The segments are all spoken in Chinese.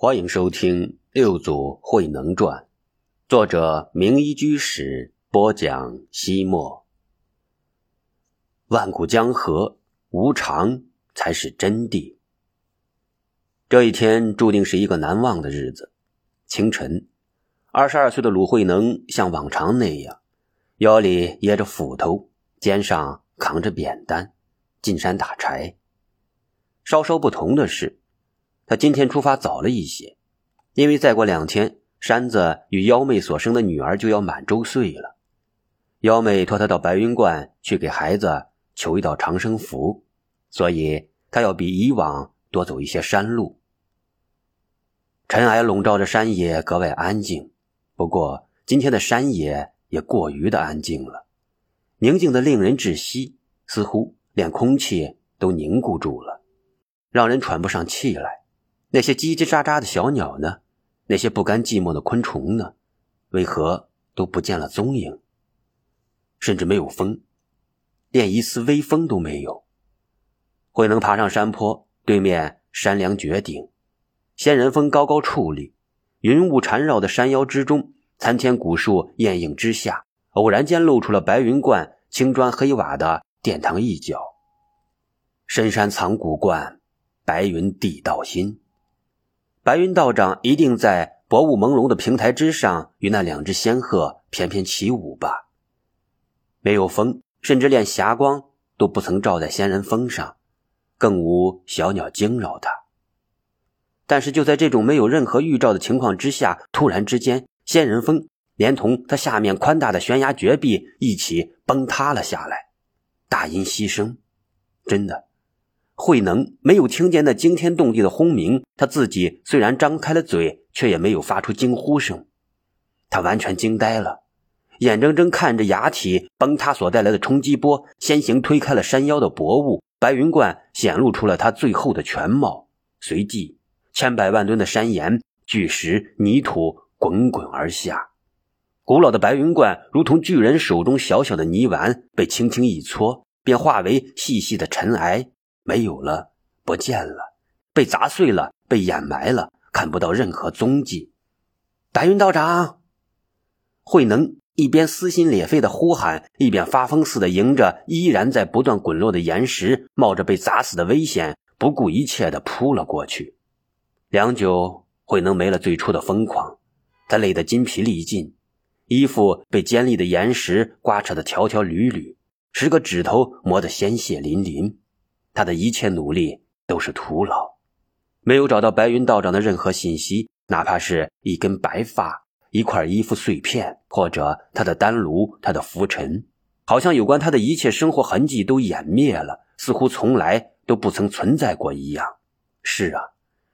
欢迎收听《六祖慧能传》，作者名医居士播讲。西莫，万古江河无常才是真谛。这一天注定是一个难忘的日子。清晨，二十二岁的鲁慧能像往常那样，腰里掖着斧头，肩上扛着扁担，进山打柴。稍稍不同的是。他今天出发早了一些，因为再过两天，山子与幺妹所生的女儿就要满周岁了。幺妹托他到白云观去给孩子求一道长生符，所以他要比以往多走一些山路。尘埃笼罩着山野，格外安静。不过今天的山野也过于的安静了，宁静的令人窒息，似乎连空气都凝固住了，让人喘不上气来。那些叽叽喳喳的小鸟呢？那些不甘寂寞的昆虫呢？为何都不见了踪影？甚至没有风，连一丝微风都没有。慧能爬上山坡，对面山梁绝顶，仙人峰高高矗立，云雾缠绕的山腰之中，参天古树掩映之下，偶然间露出了白云观青砖黑瓦的殿堂一角。深山藏古观，白云地道心。白云道长一定在薄雾朦胧的平台之上，与那两只仙鹤翩翩起舞吧。没有风，甚至连霞光都不曾照在仙人峰上，更无小鸟惊扰它。但是就在这种没有任何预兆的情况之下，突然之间，仙人峰连同它下面宽大的悬崖绝壁一起崩塌了下来，大音希声，真的。慧能没有听见那惊天动地的轰鸣，他自己虽然张开了嘴，却也没有发出惊呼声。他完全惊呆了，眼睁睁看着崖体崩塌所带来的冲击波，先行推开了山腰的薄雾，白云观显露出了它最后的全貌。随即，千百万吨的山岩、巨石、泥土滚滚而下，古老的白云观如同巨人手中小小的泥丸，被轻轻一搓，便化为细细的尘埃。没有了，不见了，被砸碎了，被掩埋了，看不到任何踪迹。白云道长，慧能一边撕心裂肺的呼喊，一边发疯似的迎着依然在不断滚落的岩石，冒着被砸死的危险，不顾一切的扑了过去。良久，慧能没了最初的疯狂，他累得筋疲力尽，衣服被尖利的岩石刮扯的条条缕缕，十个指头磨得鲜血淋淋。他的一切努力都是徒劳，没有找到白云道长的任何信息，哪怕是一根白发、一块衣服碎片，或者他的丹炉、他的浮尘，好像有关他的一切生活痕迹都湮灭了，似乎从来都不曾存在过一样。是啊，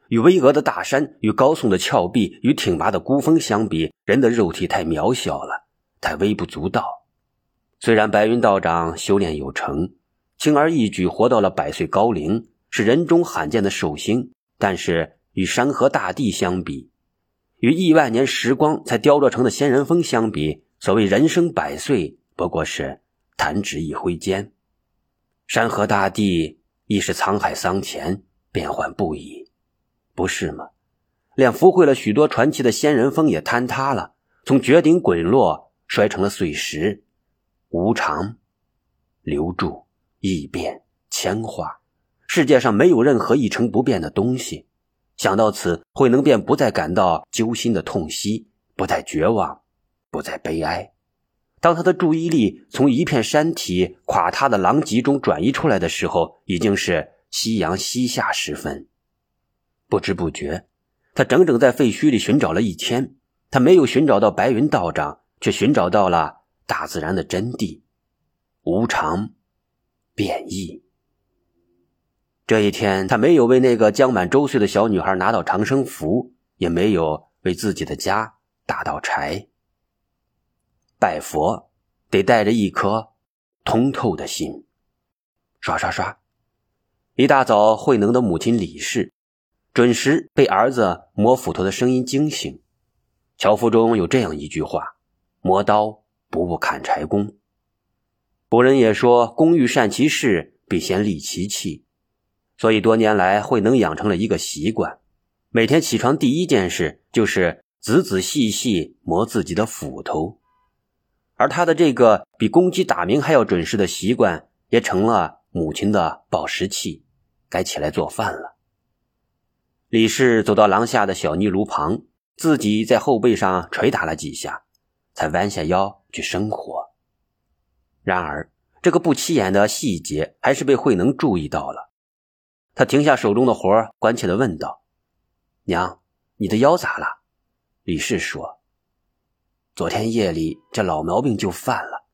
与巍峨的大山、与高耸的峭壁、与挺拔的孤峰相比，人的肉体太渺小了，太微不足道。虽然白云道长修炼有成。轻而易举活到了百岁高龄，是人中罕见的寿星。但是与山河大地相比，与亿万年时光才雕琢成的仙人峰相比，所谓人生百岁，不过是弹指一挥间。山河大地亦是沧海桑田，变幻不已，不是吗？连福会了许多传奇的仙人峰也坍塌了，从绝顶滚落，摔成了碎石，无常留住。异变千化，世界上没有任何一成不变的东西。想到此，慧能便不再感到揪心的痛惜，不再绝望，不再悲哀。当他的注意力从一片山体垮塌的狼藉中转移出来的时候，已经是夕阳西下时分。不知不觉，他整整在废墟里寻找了一天，他没有寻找到白云道长，却寻找到了大自然的真谛——无常。变异。这一天，他没有为那个将满周岁的小女孩拿到长生符，也没有为自己的家打到柴。拜佛得带着一颗通透的心。刷刷刷，一大早，慧能的母亲李氏准时被儿子磨斧头的声音惊醒。樵夫中有这样一句话：“磨刀不误砍柴工。”古人也说：“工欲善其事，必先利其器。”所以多年来，慧能养成了一个习惯：每天起床第一件事就是仔仔细细磨自己的斧头，而他的这个比公鸡打鸣还要准时的习惯，也成了母亲的保时器，该起来做饭了。李氏走到廊下的小泥炉旁，自己在后背上捶打了几下，才弯下腰去生火。然而，这个不起眼的细节还是被慧能注意到了。他停下手中的活关切地问道：“娘，你的腰咋了？”李氏说：“昨天夜里这老毛病就犯了，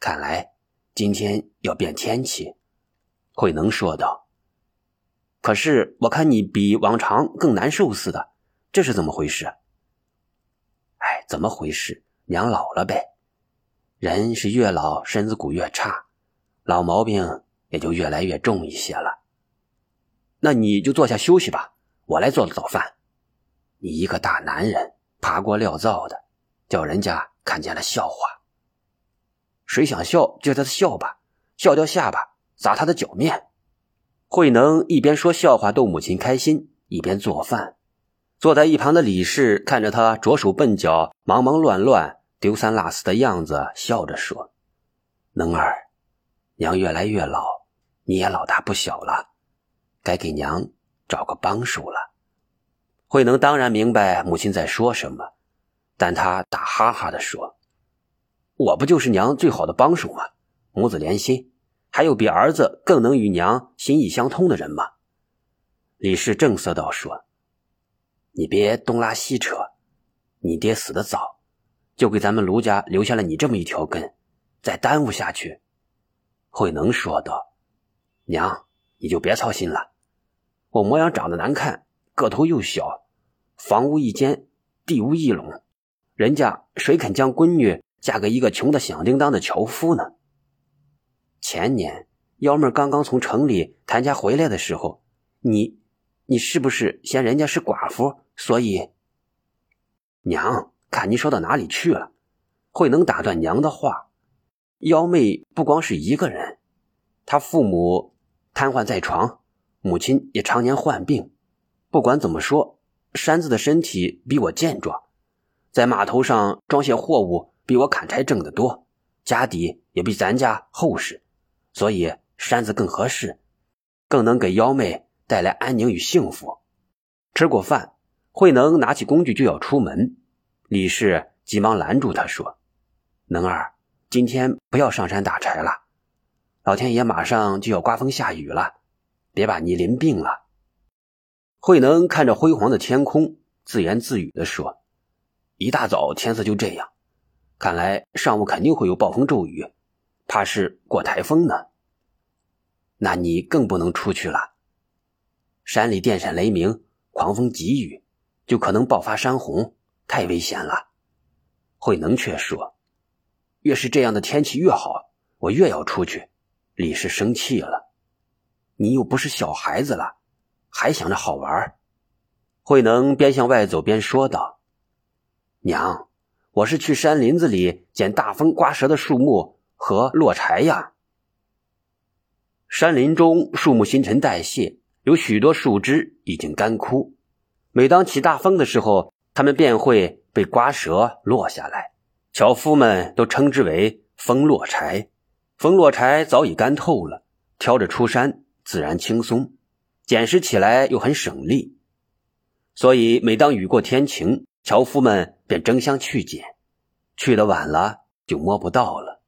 看来今天要变天气。”慧能说道。可是我看你比往常更难受似的，这是怎么回事？哎，怎么回事？娘老了呗，人是越老身子骨越差，老毛病也就越来越重一些了。那你就坐下休息吧，我来做早饭。你一个大男人爬锅料灶的，叫人家看见了笑话。谁想笑就让他笑吧，笑掉下巴砸他的脚面。慧能一边说笑话逗母亲开心，一边做饭。坐在一旁的李氏看着他着手笨脚、忙忙乱乱、丢三落四的样子，笑着说：“能儿，娘越来越老，你也老大不小了，该给娘找个帮手了。”慧能当然明白母亲在说什么，但他打哈哈的说：“我不就是娘最好的帮手吗？母子连心。”还有比儿子更能与娘心意相通的人吗？李氏正色道：“说，你别东拉西扯。你爹死的早，就给咱们卢家留下了你这么一条根，再耽误下去。”慧能说道：“娘，你就别操心了。我模样长得难看，个头又小，房屋一间，地无一垄，人家谁肯将闺女嫁给一个穷的响叮当的樵夫呢？”前年幺妹刚刚从城里谭家回来的时候，你，你是不是嫌人家是寡妇，所以？娘，看你说到哪里去了？慧能打断娘的话。幺妹不光是一个人，她父母瘫痪在床，母亲也常年患病。不管怎么说，山子的身体比我健壮，在码头上装卸货物比我砍柴挣得多，家底也比咱家厚实。所以山子更合适，更能给幺妹带来安宁与幸福。吃过饭，慧能拿起工具就要出门，李氏急忙拦住他说：“能儿，今天不要上山打柴了，老天爷马上就要刮风下雨了，别把你淋病了。”慧能看着辉煌的天空，自言自语地说：“一大早天色就这样，看来上午肯定会有暴风骤雨。”怕是过台风呢，那你更不能出去了。山里电闪雷鸣，狂风急雨，就可能爆发山洪，太危险了。慧能却说：“越是这样的天气越好，我越要出去。”李氏生气了：“你又不是小孩子了，还想着好玩？”慧能边向外走边说道：“娘，我是去山林子里捡大风刮折的树木。”和落柴呀。山林中树木新陈代谢，有许多树枝已经干枯。每当起大风的时候，他们便会被刮折落下来。樵夫们都称之为“风落柴”。风落柴早已干透了，挑着出山自然轻松，捡拾起来又很省力。所以每当雨过天晴，樵夫们便争相去捡，去的晚了就摸不到了。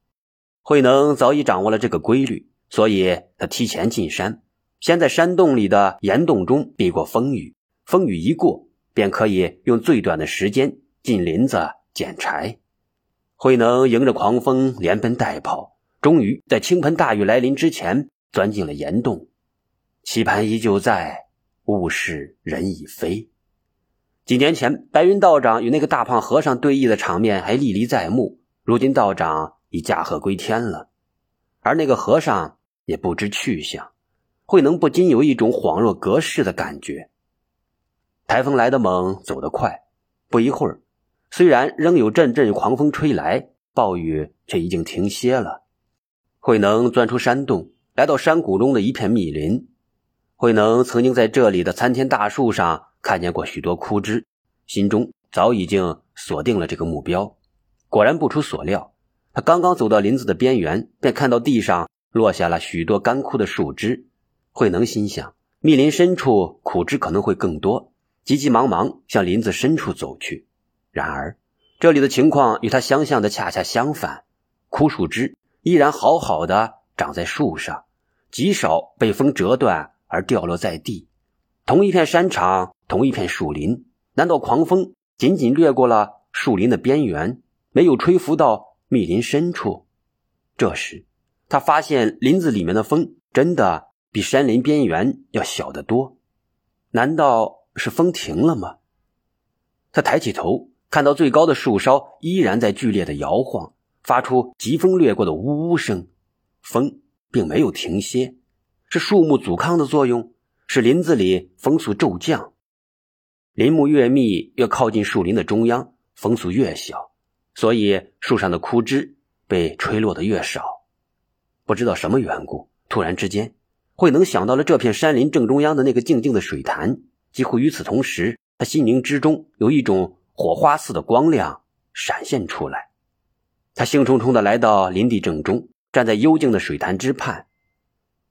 慧能早已掌握了这个规律，所以他提前进山，先在山洞里的岩洞中避过风雨。风雨一过，便可以用最短的时间进林子捡柴。慧能迎着狂风连奔带跑，终于在倾盆大雨来临之前钻进了岩洞。棋盘依旧在，物是人已非。几年前，白云道长与那个大胖和尚对弈的场面还历历在目。如今道长。已驾鹤归天了，而那个和尚也不知去向。慧能不禁有一种恍若隔世的感觉。台风来得猛，走得快，不一会儿，虽然仍有阵阵狂风吹来，暴雨却已经停歇了。慧能钻出山洞，来到山谷中的一片密林。慧能曾经在这里的参天大树上看见过许多枯枝，心中早已经锁定了这个目标。果然不出所料，他刚刚走到林子的边缘，便看到地上落下了许多干枯的树枝。慧能心想：密林深处苦枝可能会更多，急急忙忙向林子深处走去。然而，这里的情况与他想象的恰恰相反，枯树枝依然好好的长在树上，极少被风折断而掉落在地。同一片山场，同一片树林，难道狂风仅仅掠过了树林的边缘？没有吹拂到密林深处。这时，他发现林子里面的风真的比山林边缘要小得多。难道是风停了吗？他抬起头，看到最高的树梢依然在剧烈的摇晃，发出疾风掠过的呜呜声。风并没有停歇，是树木阻抗的作用，使林子里风速骤降。林木越密，越靠近树林的中央，风速越小。所以树上的枯枝被吹落的越少，不知道什么缘故，突然之间，慧能想到了这片山林正中央的那个静静的水潭。几乎与此同时，他心灵之中有一种火花似的光亮闪现出来。他兴冲冲地来到林地正中，站在幽静的水潭之畔。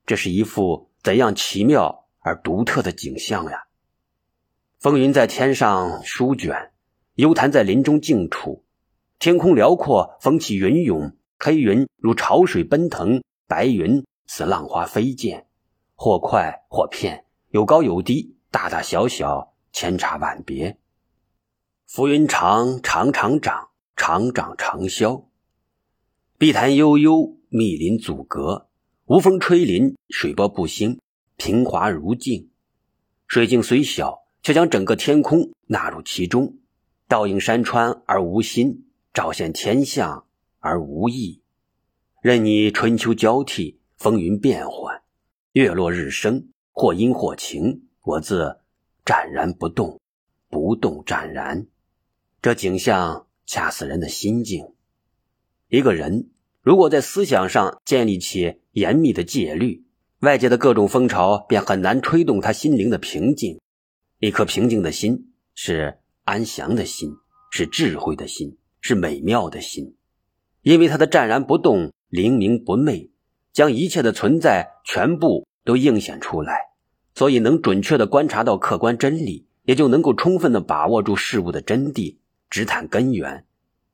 这是一幅怎样奇妙而独特的景象呀！风云在天上舒卷，幽潭在林中静处。天空辽阔，风起云涌，黑云如潮水奔腾，白云似浪花飞溅，或快或片，有高有低，大大小小，千差万别。浮云长，长长长，长长长消。碧潭悠悠，密林阻隔，无风吹林，水波不兴，平滑如镜。水镜虽小，却将整个天空纳入其中，倒映山川而无心。照现天象而无意，任你春秋交替，风云变幻，月落日升，或阴或晴，我自湛然不动，不动湛然。这景象恰似人的心境。一个人如果在思想上建立起严密的戒律，外界的各种风潮便很难吹动他心灵的平静。一颗平静的心是安详的心，是智慧的心。是美妙的心，因为他的湛然不动、灵明不昧，将一切的存在全部都映显出来，所以能准确的观察到客观真理，也就能够充分的把握住事物的真谛，直探根源，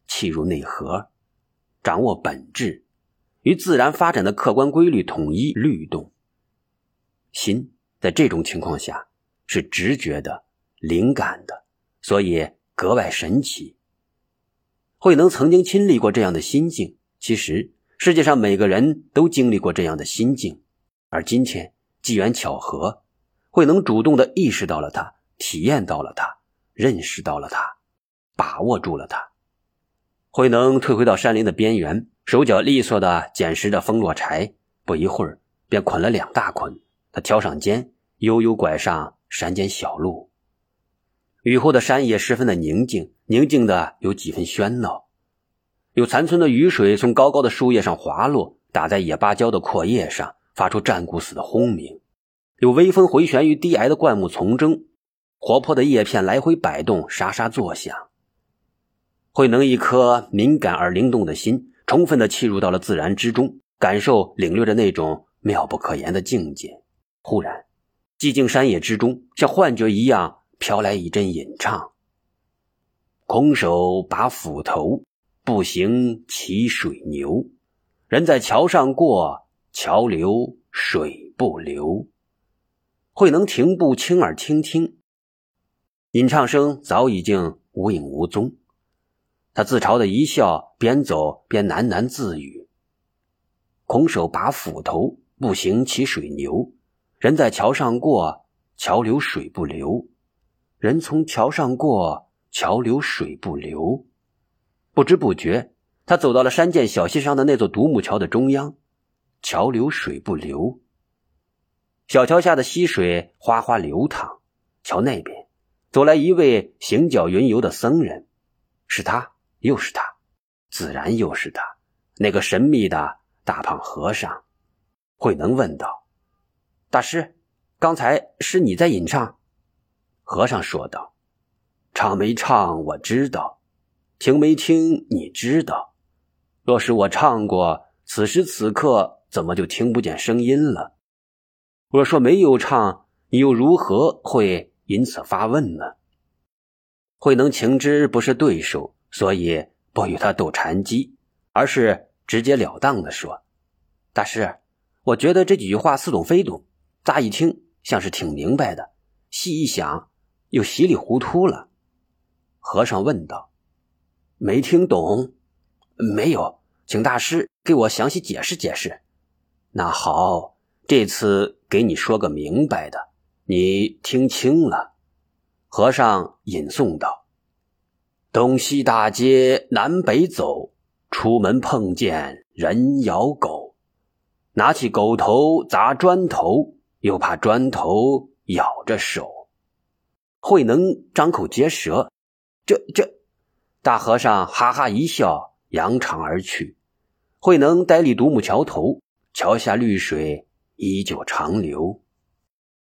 契入内核，掌握本质，与自然发展的客观规律统一律动。心在这种情况下是直觉的、灵感的，所以格外神奇。慧能曾经亲历过这样的心境，其实世界上每个人都经历过这样的心境，而今天机缘巧合，慧能主动的意识到了它，体验到了它，认识到了它，把握住了它。慧能退回到山林的边缘，手脚利索的捡拾着风落柴，不一会儿便捆了两大捆。他挑上肩，悠悠拐上山间小路。雨后的山野十分的宁静，宁静的有几分喧闹。有残存的雨水从高高的树叶上滑落，打在野芭蕉的阔叶上，发出战鼓似的轰鸣。有微风回旋于低矮的灌木丛中，活泼的叶片来回摆动，沙沙作响。慧能一颗敏感而灵动的心，充分的契入到了自然之中，感受领略着那种妙不可言的境界。忽然，寂静山野之中，像幻觉一样。飘来一阵吟唱：“空手把斧头，步行骑水牛。人在桥上过，桥流水不流。”慧能停步，倾耳倾听，吟唱声早已经无影无踪。他自嘲的一笑，边走边喃喃自语：“空手把斧头，步行骑水牛。人在桥上过，桥流水不流。”人从桥上过，桥流水不流。不知不觉，他走到了山涧小溪上的那座独木桥的中央。桥流水不流，小桥下的溪水哗哗流淌。桥那边，走来一位行脚云游的僧人，是他，又是他，自然又是他，那个神秘的大胖和尚。慧能问道：“大师，刚才是你在吟唱？”和尚说道：“唱没唱我知道，听没听你知道。若是我唱过，此时此刻怎么就听不见声音了？若说没有唱，你又如何会因此发问呢？”慧能情知不是对手，所以不与他斗禅机，而是直截了当的说：“大师，我觉得这几句话似懂非懂，乍一听像是挺明白的，细一想又稀里糊涂了。”和尚问道：“没听懂？没有，请大师给我详细解释解释。那好，这次给你说个明白的，你听清了。”和尚吟诵道：“东西大街南北走，出门碰见人咬狗，拿起狗头砸砖头，又怕砖头咬着手。”慧能张口结舌，这这，大和尚哈哈一笑，扬长而去。慧能呆立独木桥头，桥下绿水依旧长流。